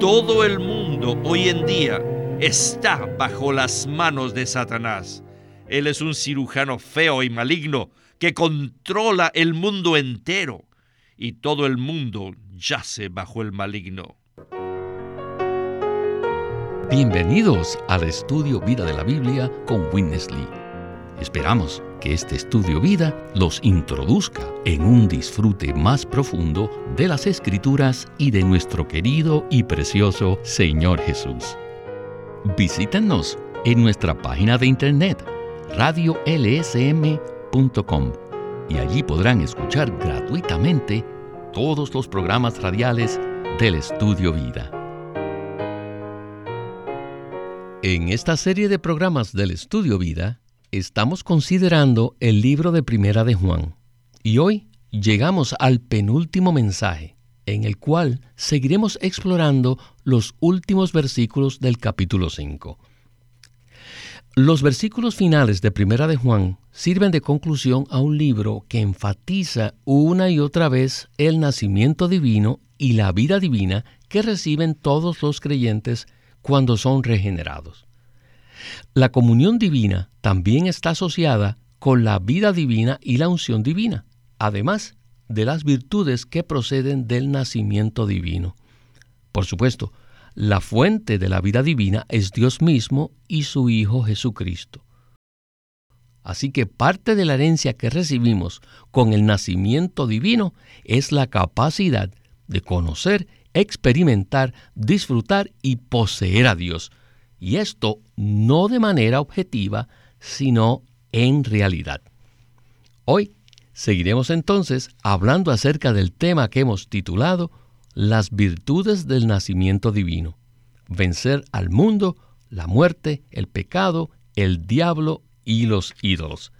Todo el mundo hoy en día está bajo las manos de Satanás. Él es un cirujano feo y maligno que controla el mundo entero y todo el mundo yace bajo el maligno. Bienvenidos al estudio Vida de la Biblia con Witness Lee. Esperamos que este estudio vida los introduzca en un disfrute más profundo de las escrituras y de nuestro querido y precioso Señor Jesús. Visítenos en nuestra página de internet radiolsm.com y allí podrán escuchar gratuitamente todos los programas radiales del Estudio Vida. En esta serie de programas del Estudio Vida, estamos considerando el libro de Primera de Juan y hoy llegamos al penúltimo mensaje, en el cual seguiremos explorando los últimos versículos del capítulo 5. Los versículos finales de Primera de Juan sirven de conclusión a un libro que enfatiza una y otra vez el nacimiento divino y la vida divina que reciben todos los creyentes cuando son regenerados. La comunión divina también está asociada con la vida divina y la unción divina, además de las virtudes que proceden del nacimiento divino. Por supuesto, la fuente de la vida divina es Dios mismo y su Hijo Jesucristo. Así que parte de la herencia que recibimos con el nacimiento divino es la capacidad de conocer experimentar, disfrutar y poseer a Dios. Y esto no de manera objetiva, sino en realidad. Hoy seguiremos entonces hablando acerca del tema que hemos titulado Las virtudes del nacimiento divino. Vencer al mundo, la muerte, el pecado, el diablo y los ídolos.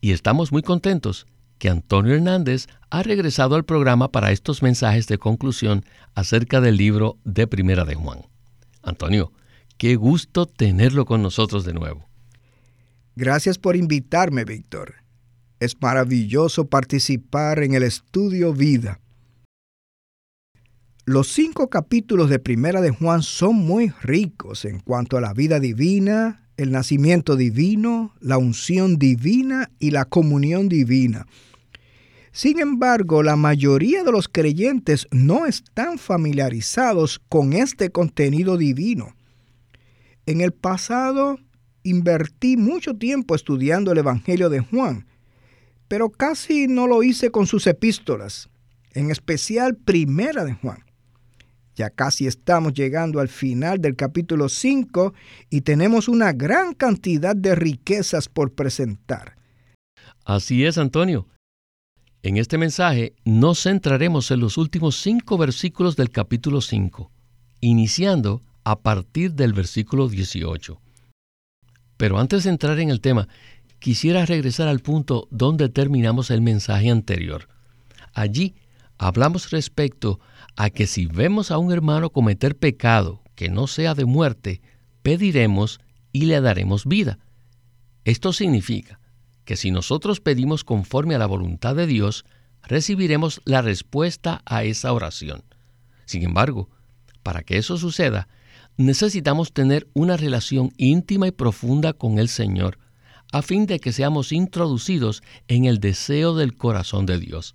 Y estamos muy contentos que Antonio Hernández ha regresado al programa para estos mensajes de conclusión acerca del libro de Primera de Juan. Antonio, qué gusto tenerlo con nosotros de nuevo. Gracias por invitarme, Víctor. Es maravilloso participar en el estudio vida. Los cinco capítulos de Primera de Juan son muy ricos en cuanto a la vida divina, el nacimiento divino, la unción divina y la comunión divina. Sin embargo, la mayoría de los creyentes no están familiarizados con este contenido divino. En el pasado invertí mucho tiempo estudiando el Evangelio de Juan, pero casi no lo hice con sus epístolas, en especial Primera de Juan. Ya casi estamos llegando al final del capítulo 5 y tenemos una gran cantidad de riquezas por presentar. Así es, Antonio. En este mensaje nos centraremos en los últimos cinco versículos del capítulo 5, iniciando a partir del versículo 18. Pero antes de entrar en el tema, quisiera regresar al punto donde terminamos el mensaje anterior. Allí hablamos respecto a que si vemos a un hermano cometer pecado que no sea de muerte, pediremos y le daremos vida. Esto significa que si nosotros pedimos conforme a la voluntad de Dios, recibiremos la respuesta a esa oración. Sin embargo, para que eso suceda, necesitamos tener una relación íntima y profunda con el Señor, a fin de que seamos introducidos en el deseo del corazón de Dios.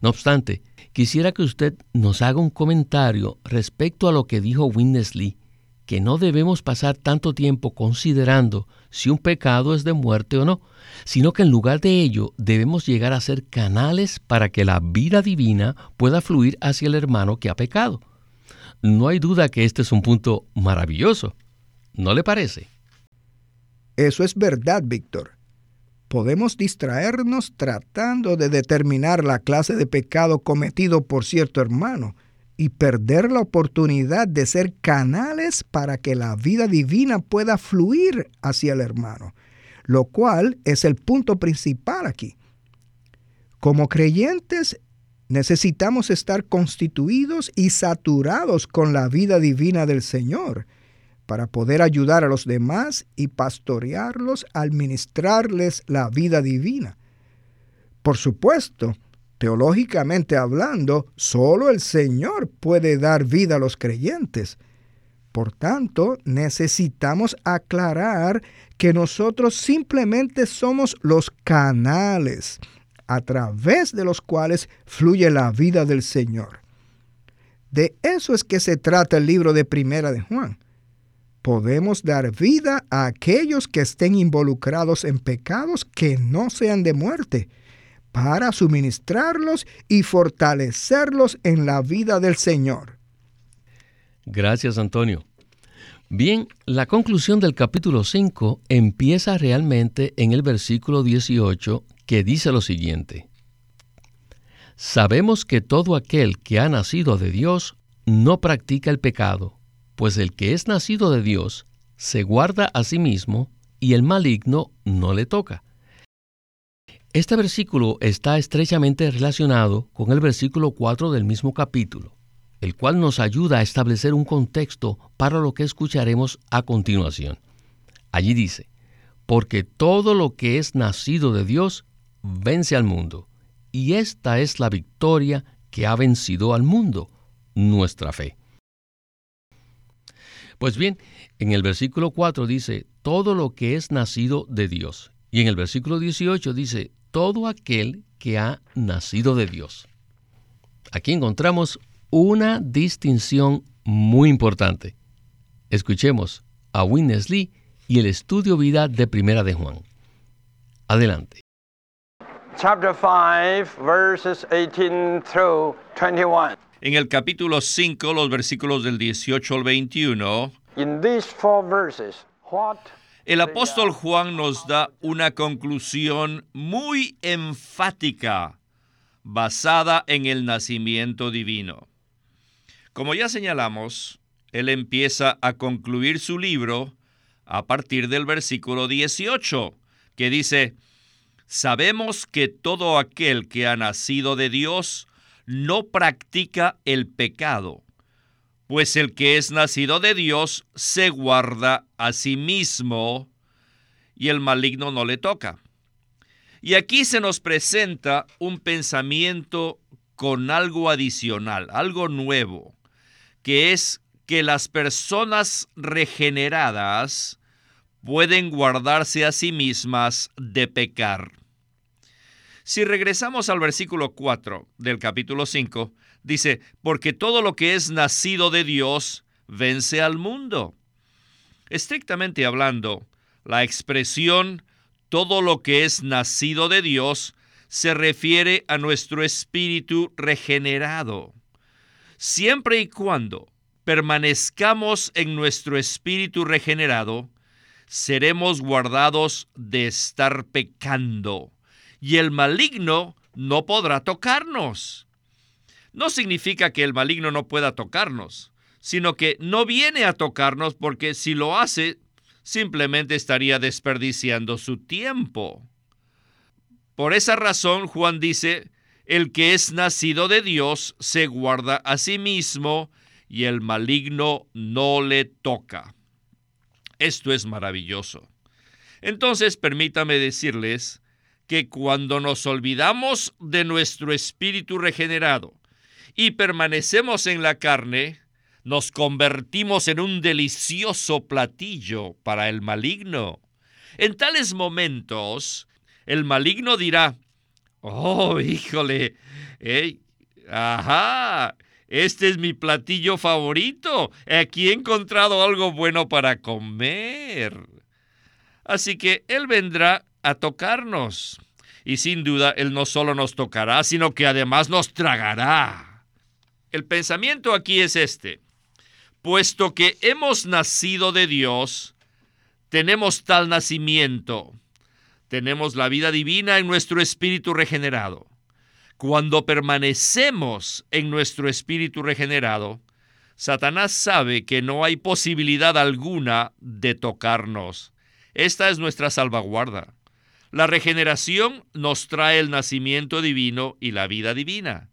No obstante, quisiera que usted nos haga un comentario respecto a lo que dijo Witness Lee, que no debemos pasar tanto tiempo considerando si un pecado es de muerte o no, sino que en lugar de ello debemos llegar a ser canales para que la vida divina pueda fluir hacia el hermano que ha pecado. No hay duda que este es un punto maravilloso. ¿No le parece? Eso es verdad, Víctor podemos distraernos tratando de determinar la clase de pecado cometido por cierto hermano y perder la oportunidad de ser canales para que la vida divina pueda fluir hacia el hermano, lo cual es el punto principal aquí. Como creyentes necesitamos estar constituidos y saturados con la vida divina del Señor para poder ayudar a los demás y pastorearlos al ministrarles la vida divina. Por supuesto, Teológicamente hablando, solo el Señor puede dar vida a los creyentes. Por tanto, necesitamos aclarar que nosotros simplemente somos los canales a través de los cuales fluye la vida del Señor. De eso es que se trata el libro de Primera de Juan. Podemos dar vida a aquellos que estén involucrados en pecados que no sean de muerte, para suministrarlos y fortalecerlos en la vida del Señor. Gracias, Antonio. Bien, la conclusión del capítulo 5 empieza realmente en el versículo 18 que dice lo siguiente. Sabemos que todo aquel que ha nacido de Dios no practica el pecado, pues el que es nacido de Dios se guarda a sí mismo y el maligno no le toca. Este versículo está estrechamente relacionado con el versículo 4 del mismo capítulo, el cual nos ayuda a establecer un contexto para lo que escucharemos a continuación. Allí dice, porque todo lo que es nacido de Dios vence al mundo, y esta es la victoria que ha vencido al mundo, nuestra fe. Pues bien, en el versículo 4 dice, todo lo que es nacido de Dios. Y en el versículo 18 dice, todo aquel que ha nacido de Dios. Aquí encontramos una distinción muy importante. Escuchemos a Witness Lee y el estudio vida de Primera de Juan. Adelante. Chapter 5, verses 18 through 21. En el capítulo 5, los versículos del 18 al 21, In these four verses, what el apóstol Juan nos da una conclusión muy enfática basada en el nacimiento divino. Como ya señalamos, él empieza a concluir su libro a partir del versículo 18, que dice, Sabemos que todo aquel que ha nacido de Dios no practica el pecado, pues el que es nacido de Dios se guarda a sí mismo y el maligno no le toca. Y aquí se nos presenta un pensamiento con algo adicional, algo nuevo, que es que las personas regeneradas pueden guardarse a sí mismas de pecar. Si regresamos al versículo 4 del capítulo 5, dice, porque todo lo que es nacido de Dios vence al mundo. Estrictamente hablando, la expresión todo lo que es nacido de Dios se refiere a nuestro espíritu regenerado. Siempre y cuando permanezcamos en nuestro espíritu regenerado, seremos guardados de estar pecando y el maligno no podrá tocarnos. No significa que el maligno no pueda tocarnos, sino que no viene a tocarnos porque si lo hace, simplemente estaría desperdiciando su tiempo. Por esa razón, Juan dice, el que es nacido de Dios se guarda a sí mismo y el maligno no le toca. Esto es maravilloso. Entonces, permítame decirles que cuando nos olvidamos de nuestro espíritu regenerado y permanecemos en la carne, nos convertimos en un delicioso platillo para el maligno. En tales momentos, el maligno dirá, oh, híjole, ajá, este es mi platillo favorito. Aquí he encontrado algo bueno para comer. Así que Él vendrá a tocarnos. Y sin duda Él no solo nos tocará, sino que además nos tragará. El pensamiento aquí es este. Puesto que hemos nacido de Dios, tenemos tal nacimiento. Tenemos la vida divina en nuestro espíritu regenerado. Cuando permanecemos en nuestro espíritu regenerado, Satanás sabe que no hay posibilidad alguna de tocarnos. Esta es nuestra salvaguarda. La regeneración nos trae el nacimiento divino y la vida divina.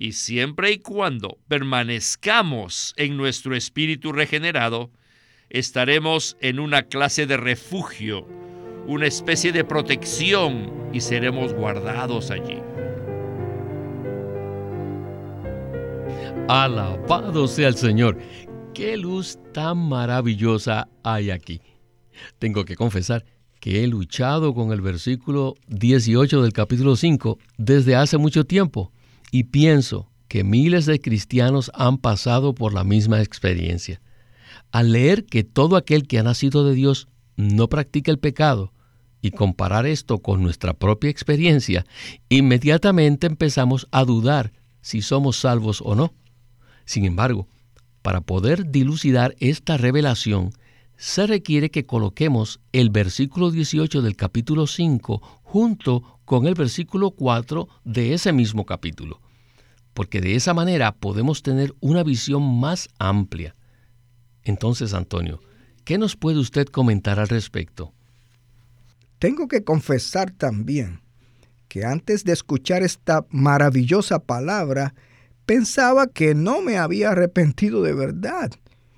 Y siempre y cuando permanezcamos en nuestro espíritu regenerado, estaremos en una clase de refugio, una especie de protección y seremos guardados allí. Alabado sea el Señor. Qué luz tan maravillosa hay aquí. Tengo que confesar que he luchado con el versículo 18 del capítulo 5 desde hace mucho tiempo y pienso que miles de cristianos han pasado por la misma experiencia. Al leer que todo aquel que ha nacido de Dios no practica el pecado y comparar esto con nuestra propia experiencia, inmediatamente empezamos a dudar si somos salvos o no. Sin embargo, para poder dilucidar esta revelación, se requiere que coloquemos el versículo 18 del capítulo 5 junto con el versículo 4 de ese mismo capítulo, porque de esa manera podemos tener una visión más amplia. Entonces, Antonio, ¿qué nos puede usted comentar al respecto? Tengo que confesar también que antes de escuchar esta maravillosa palabra, pensaba que no me había arrepentido de verdad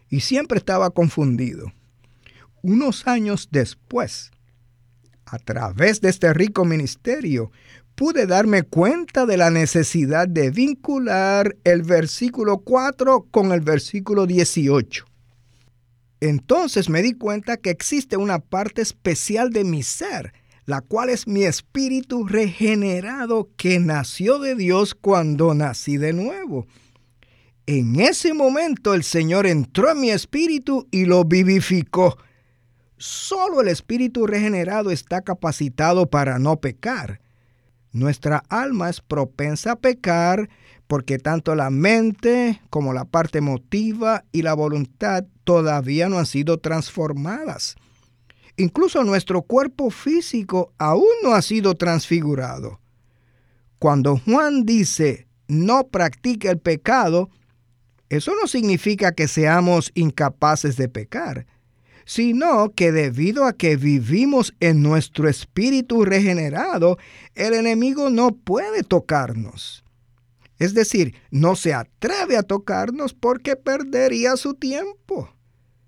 y siempre estaba confundido unos años después, a través de este rico ministerio, pude darme cuenta de la necesidad de vincular el versículo 4 con el versículo 18. Entonces me di cuenta que existe una parte especial de mi ser, la cual es mi espíritu regenerado que nació de Dios cuando nací de nuevo. En ese momento el Señor entró en mi espíritu y lo vivificó Solo el espíritu regenerado está capacitado para no pecar. Nuestra alma es propensa a pecar porque tanto la mente como la parte emotiva y la voluntad todavía no han sido transformadas. Incluso nuestro cuerpo físico aún no ha sido transfigurado. Cuando Juan dice no practique el pecado, eso no significa que seamos incapaces de pecar sino que debido a que vivimos en nuestro espíritu regenerado, el enemigo no puede tocarnos. Es decir, no se atreve a tocarnos porque perdería su tiempo.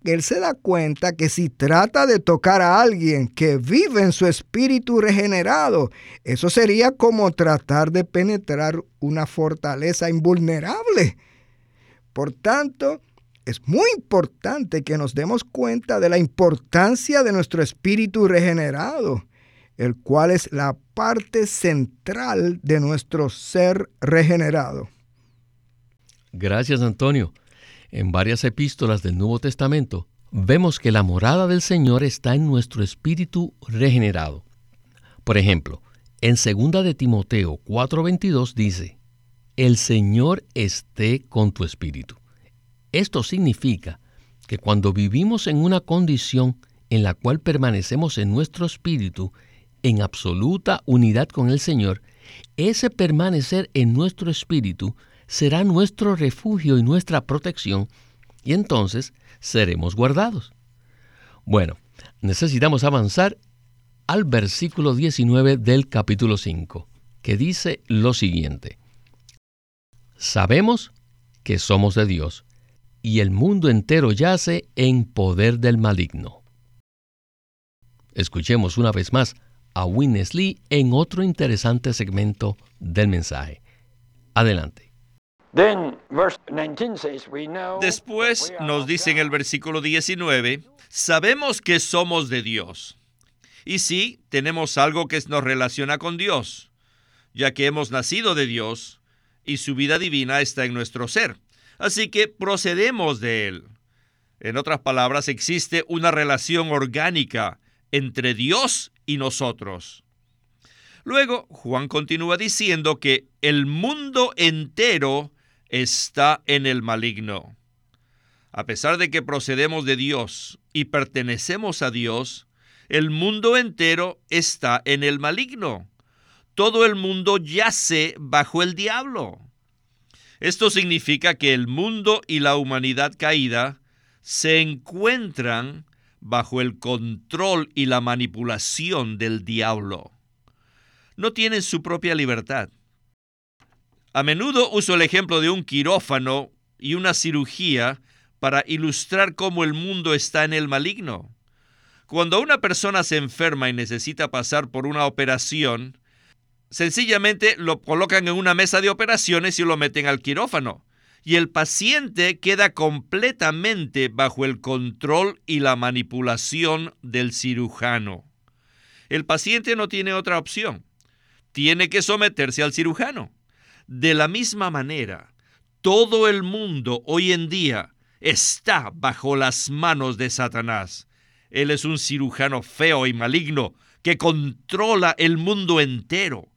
Él se da cuenta que si trata de tocar a alguien que vive en su espíritu regenerado, eso sería como tratar de penetrar una fortaleza invulnerable. Por tanto, es muy importante que nos demos cuenta de la importancia de nuestro espíritu regenerado, el cual es la parte central de nuestro ser regenerado. Gracias, Antonio. En varias epístolas del Nuevo Testamento vemos que la morada del Señor está en nuestro espíritu regenerado. Por ejemplo, en 2 de Timoteo 4:22 dice, El Señor esté con tu espíritu. Esto significa que cuando vivimos en una condición en la cual permanecemos en nuestro espíritu en absoluta unidad con el Señor, ese permanecer en nuestro espíritu será nuestro refugio y nuestra protección, y entonces seremos guardados. Bueno, necesitamos avanzar al versículo 19 del capítulo 5, que dice lo siguiente. Sabemos que somos de Dios y el mundo entero yace en poder del maligno. Escuchemos una vez más a Witness Lee en otro interesante segmento del mensaje. Adelante. Después nos dice en el versículo 19, sabemos que somos de Dios. Y sí, tenemos algo que nos relaciona con Dios, ya que hemos nacido de Dios y su vida divina está en nuestro ser. Así que procedemos de él. En otras palabras, existe una relación orgánica entre Dios y nosotros. Luego, Juan continúa diciendo que el mundo entero está en el maligno. A pesar de que procedemos de Dios y pertenecemos a Dios, el mundo entero está en el maligno. Todo el mundo yace bajo el diablo. Esto significa que el mundo y la humanidad caída se encuentran bajo el control y la manipulación del diablo. No tienen su propia libertad. A menudo uso el ejemplo de un quirófano y una cirugía para ilustrar cómo el mundo está en el maligno. Cuando una persona se enferma y necesita pasar por una operación, sencillamente lo colocan en una mesa de operaciones y lo meten al quirófano. y el paciente queda completamente bajo el control y la manipulación del cirujano. El paciente no tiene otra opción. Tiene que someterse al cirujano. De la misma manera, todo el mundo hoy en día está bajo las manos de Satanás. Él es un cirujano feo y maligno que controla el mundo entero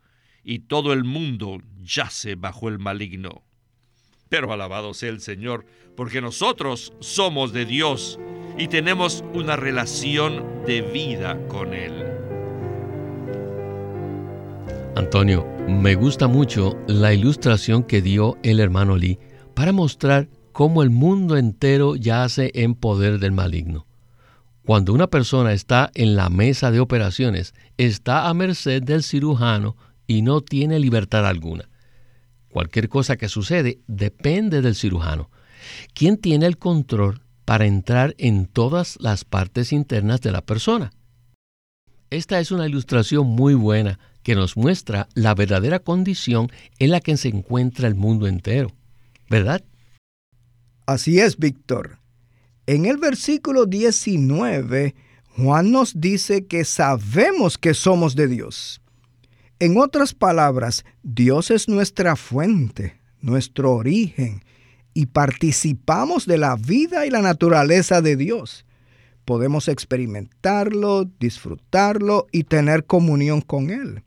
y todo el mundo yace bajo el maligno. Pero alabado sea el Señor, porque nosotros somos de Dios y tenemos una relación de vida con Él. Antonio, me gusta mucho la ilustración que dio el hermano Lee para mostrar cómo el mundo entero yace en poder del maligno. Cuando una persona está en la mesa de operaciones, está a merced del cirujano y no tiene libertad alguna. Cualquier cosa que sucede depende del cirujano, quien tiene el control para entrar en todas las partes internas de la persona. Esta es una ilustración muy buena que nos muestra la verdadera condición en la que se encuentra el mundo entero, ¿verdad? Así es, Víctor. En el versículo 19, Juan nos dice que sabemos que somos de Dios. En otras palabras, Dios es nuestra fuente, nuestro origen, y participamos de la vida y la naturaleza de Dios. Podemos experimentarlo, disfrutarlo y tener comunión con Él.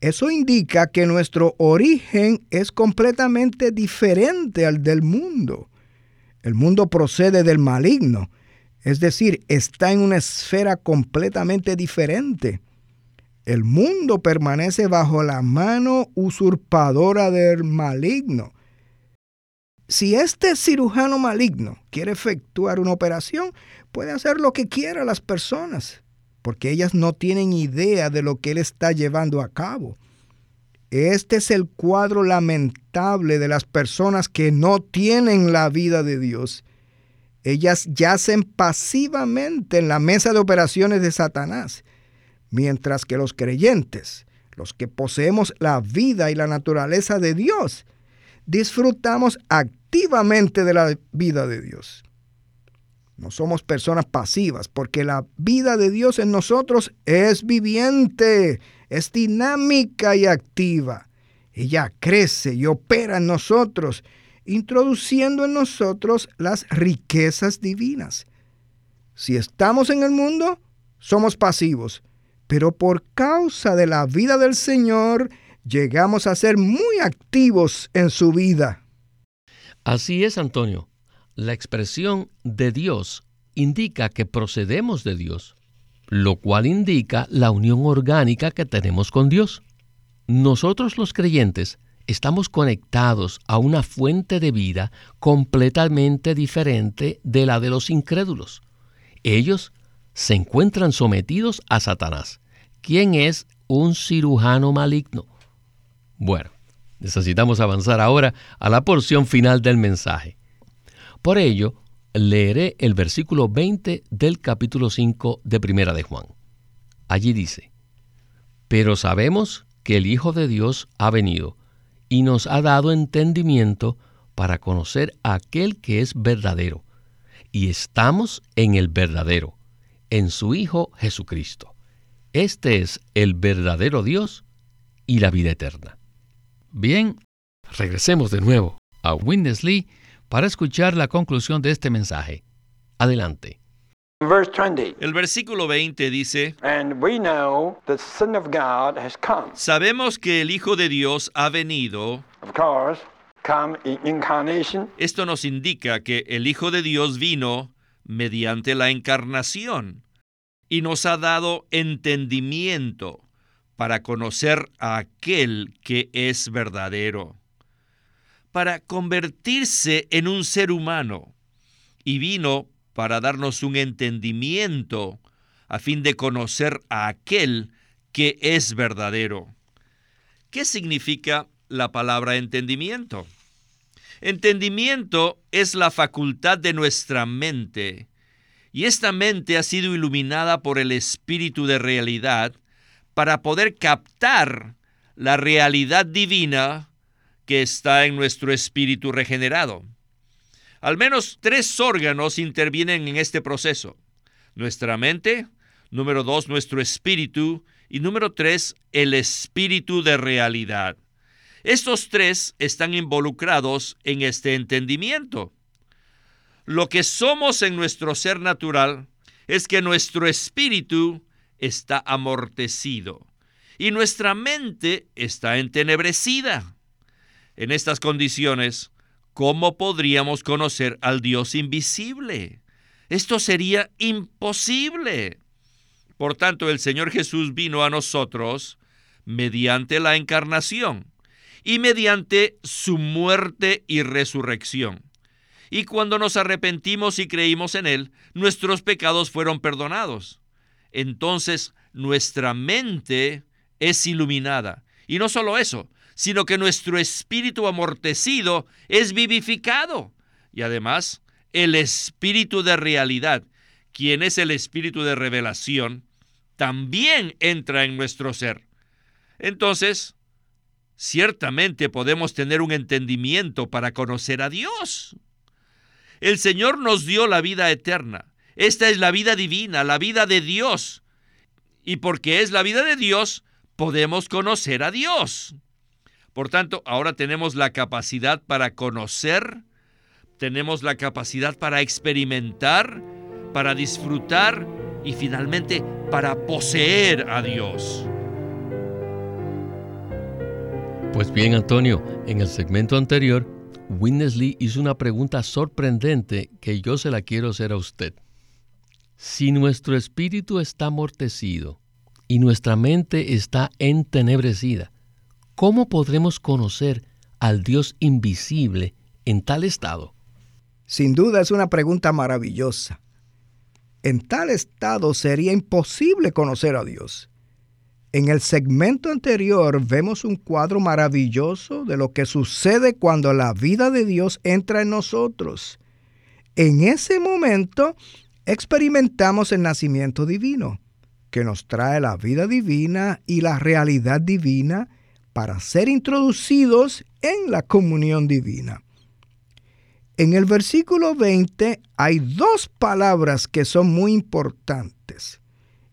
Eso indica que nuestro origen es completamente diferente al del mundo. El mundo procede del maligno, es decir, está en una esfera completamente diferente. El mundo permanece bajo la mano usurpadora del maligno. Si este cirujano maligno quiere efectuar una operación, puede hacer lo que quiera las personas, porque ellas no tienen idea de lo que él está llevando a cabo. Este es el cuadro lamentable de las personas que no tienen la vida de Dios. Ellas yacen pasivamente en la mesa de operaciones de Satanás mientras que los creyentes, los que poseemos la vida y la naturaleza de Dios, disfrutamos activamente de la vida de Dios. No somos personas pasivas porque la vida de Dios en nosotros es viviente, es dinámica y activa. Ella crece y opera en nosotros, introduciendo en nosotros las riquezas divinas. Si estamos en el mundo, somos pasivos, pero por causa de la vida del Señor llegamos a ser muy activos en su vida. Así es, Antonio. La expresión de Dios indica que procedemos de Dios, lo cual indica la unión orgánica que tenemos con Dios. Nosotros los creyentes estamos conectados a una fuente de vida completamente diferente de la de los incrédulos. Ellos se encuentran sometidos a Satanás, quien es un cirujano maligno. Bueno, necesitamos avanzar ahora a la porción final del mensaje. Por ello, leeré el versículo 20 del capítulo 5 de Primera de Juan. Allí dice, Pero sabemos que el Hijo de Dios ha venido y nos ha dado entendimiento para conocer a aquel que es verdadero, y estamos en el verdadero en su Hijo Jesucristo. Este es el verdadero Dios y la vida eterna. Bien, regresemos de nuevo a Winnesley para escuchar la conclusión de este mensaje. Adelante. El versículo 20 dice, Sabemos que el Hijo de Dios ha venido. Esto nos indica que el Hijo de Dios vino mediante la encarnación y nos ha dado entendimiento para conocer a aquel que es verdadero, para convertirse en un ser humano y vino para darnos un entendimiento a fin de conocer a aquel que es verdadero. ¿Qué significa la palabra entendimiento? Entendimiento es la facultad de nuestra mente, y esta mente ha sido iluminada por el espíritu de realidad para poder captar la realidad divina que está en nuestro espíritu regenerado. Al menos tres órganos intervienen en este proceso. Nuestra mente, número dos, nuestro espíritu y número tres, el espíritu de realidad. Estos tres están involucrados en este entendimiento. Lo que somos en nuestro ser natural es que nuestro espíritu está amortecido y nuestra mente está entenebrecida. En estas condiciones, ¿cómo podríamos conocer al Dios invisible? Esto sería imposible. Por tanto, el Señor Jesús vino a nosotros mediante la encarnación y mediante su muerte y resurrección. Y cuando nos arrepentimos y creímos en Él, nuestros pecados fueron perdonados. Entonces nuestra mente es iluminada. Y no solo eso, sino que nuestro espíritu amortecido es vivificado. Y además, el espíritu de realidad, quien es el espíritu de revelación, también entra en nuestro ser. Entonces, ciertamente podemos tener un entendimiento para conocer a Dios. El Señor nos dio la vida eterna. Esta es la vida divina, la vida de Dios. Y porque es la vida de Dios, podemos conocer a Dios. Por tanto, ahora tenemos la capacidad para conocer, tenemos la capacidad para experimentar, para disfrutar y finalmente para poseer a Dios. Pues bien, Antonio, en el segmento anterior, Winnesley hizo una pregunta sorprendente que yo se la quiero hacer a usted. Si nuestro espíritu está amortecido y nuestra mente está entenebrecida, ¿cómo podremos conocer al Dios invisible en tal estado? Sin duda es una pregunta maravillosa. En tal estado sería imposible conocer a Dios. En el segmento anterior vemos un cuadro maravilloso de lo que sucede cuando la vida de Dios entra en nosotros. En ese momento experimentamos el nacimiento divino, que nos trae la vida divina y la realidad divina para ser introducidos en la comunión divina. En el versículo 20 hay dos palabras que son muy importantes,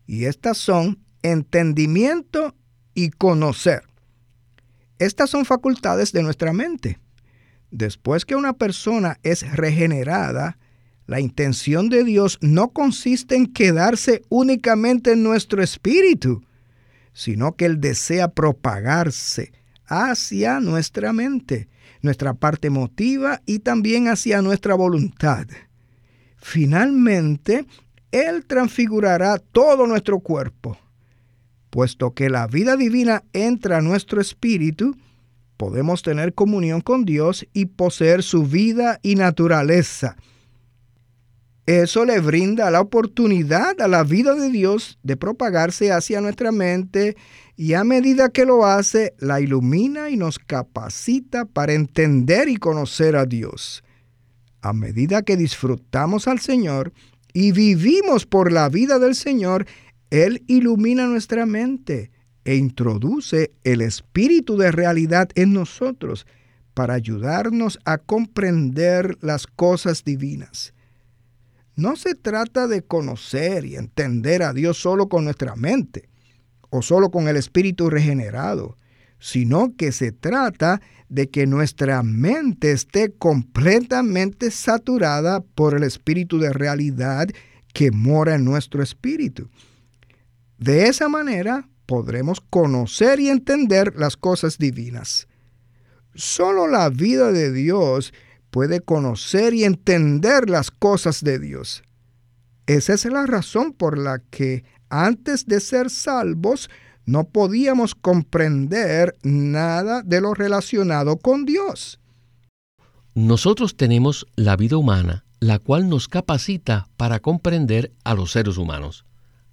y estas son entendimiento y conocer. Estas son facultades de nuestra mente. Después que una persona es regenerada, la intención de Dios no consiste en quedarse únicamente en nuestro espíritu, sino que Él desea propagarse hacia nuestra mente, nuestra parte emotiva y también hacia nuestra voluntad. Finalmente, Él transfigurará todo nuestro cuerpo Puesto que la vida divina entra a nuestro espíritu, podemos tener comunión con Dios y poseer su vida y naturaleza. Eso le brinda la oportunidad a la vida de Dios de propagarse hacia nuestra mente y a medida que lo hace, la ilumina y nos capacita para entender y conocer a Dios. A medida que disfrutamos al Señor y vivimos por la vida del Señor, él ilumina nuestra mente e introduce el espíritu de realidad en nosotros para ayudarnos a comprender las cosas divinas. No se trata de conocer y entender a Dios solo con nuestra mente o solo con el espíritu regenerado, sino que se trata de que nuestra mente esté completamente saturada por el espíritu de realidad que mora en nuestro espíritu. De esa manera podremos conocer y entender las cosas divinas. Solo la vida de Dios puede conocer y entender las cosas de Dios. Esa es la razón por la que antes de ser salvos no podíamos comprender nada de lo relacionado con Dios. Nosotros tenemos la vida humana, la cual nos capacita para comprender a los seres humanos.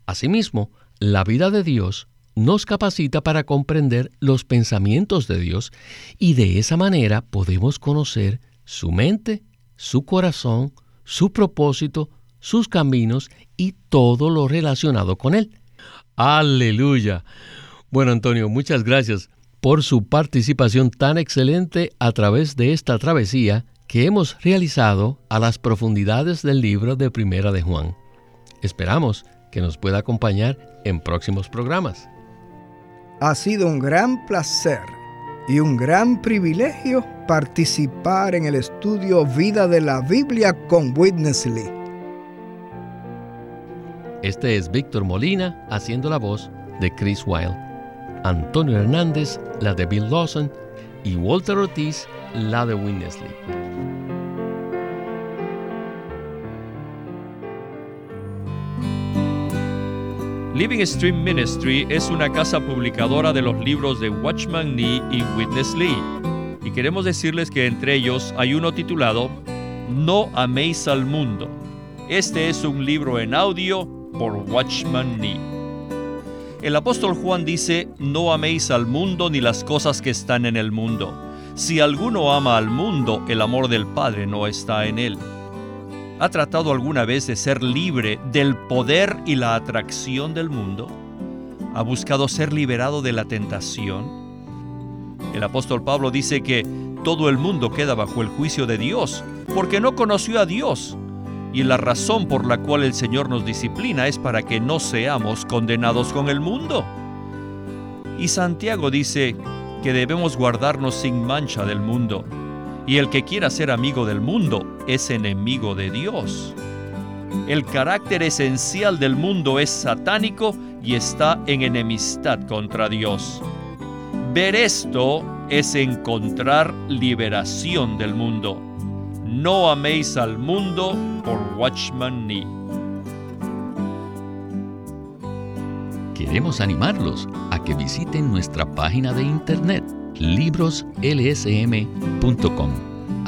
Asimismo, la vida de Dios nos capacita para comprender los pensamientos de Dios y de esa manera podemos conocer su mente, su corazón, su propósito, sus caminos y todo lo relacionado con Él. Aleluya. Bueno, Antonio, muchas gracias por su participación tan excelente a través de esta travesía que hemos realizado a las profundidades del libro de Primera de Juan. Esperamos que nos pueda acompañar en próximos programas. Ha sido un gran placer y un gran privilegio participar en el estudio Vida de la Biblia con Witness Lee. Este es Víctor Molina haciendo la voz de Chris Wilde, Antonio Hernández la de Bill Lawson y Walter Ortiz la de Witness Lee. Living Stream Ministry es una casa publicadora de los libros de Watchman Nee y Witness Lee. Y queremos decirles que entre ellos hay uno titulado No améis al mundo. Este es un libro en audio por Watchman Nee. El apóstol Juan dice, no améis al mundo ni las cosas que están en el mundo. Si alguno ama al mundo, el amor del Padre no está en él. ¿Ha tratado alguna vez de ser libre del poder y la atracción del mundo? ¿Ha buscado ser liberado de la tentación? El apóstol Pablo dice que todo el mundo queda bajo el juicio de Dios porque no conoció a Dios. Y la razón por la cual el Señor nos disciplina es para que no seamos condenados con el mundo. Y Santiago dice que debemos guardarnos sin mancha del mundo y el que quiera ser amigo del mundo es enemigo de Dios. El carácter esencial del mundo es satánico y está en enemistad contra Dios. Ver esto es encontrar liberación del mundo. No améis al mundo por Watchman Nee. Queremos animarlos a que visiten nuestra página de internet libroslsm.com.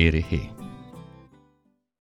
Array hey